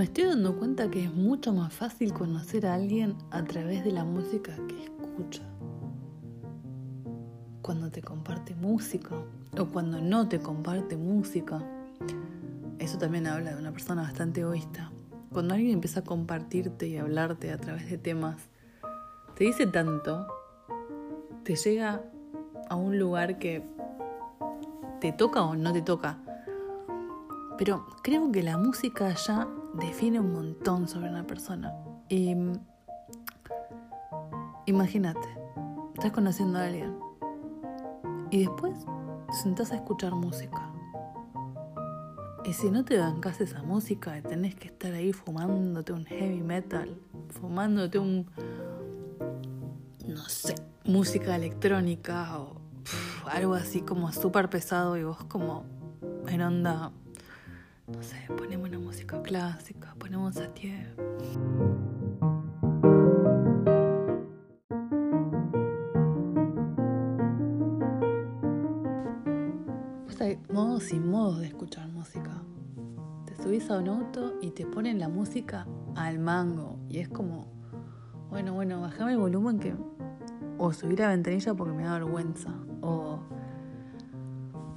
Me estoy dando cuenta que es mucho más fácil conocer a alguien a través de la música que escucha. Cuando te comparte música o cuando no te comparte música. Eso también habla de una persona bastante egoísta. Cuando alguien empieza a compartirte y hablarte a través de temas, te dice tanto, te llega a un lugar que te toca o no te toca. Pero creo que la música ya define un montón sobre una persona. Y imagínate, estás conociendo a alguien y después sentás a escuchar música. Y si no te bancas esa música tenés que estar ahí fumándote un heavy metal, fumándote un, no sé, música electrónica o algo así como súper pesado y vos como en onda, no sé, ponemos una música clásica, ponemos a tierra. hay modos y modos de escuchar música. Te subís a un auto y te ponen la música al mango. Y es como, bueno, bueno, bajame el volumen que. O subir a ventanilla porque me da vergüenza. O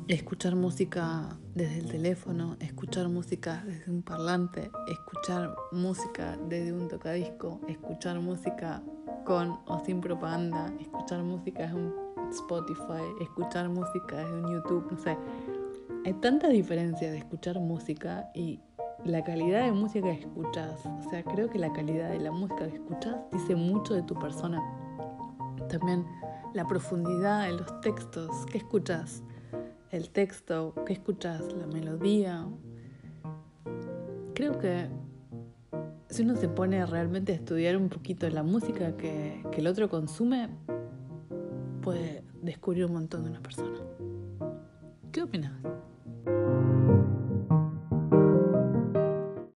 escuchar música desde el teléfono, escuchar música desde un parlante, escuchar música desde un tocadisco, escuchar música con o sin propaganda, escuchar música desde un Spotify, escuchar música desde un YouTube, no sé. Hay tanta diferencia de escuchar música y la calidad de música que escuchas. O sea, creo que la calidad de la música que escuchas dice mucho de tu persona. También la profundidad de los textos. ¿Qué escuchas? El texto, ¿qué escuchas? La melodía. Creo que si uno se pone realmente a estudiar un poquito la música que, que el otro consume, puede descubrir un montón de una persona. ¿Qué opinas?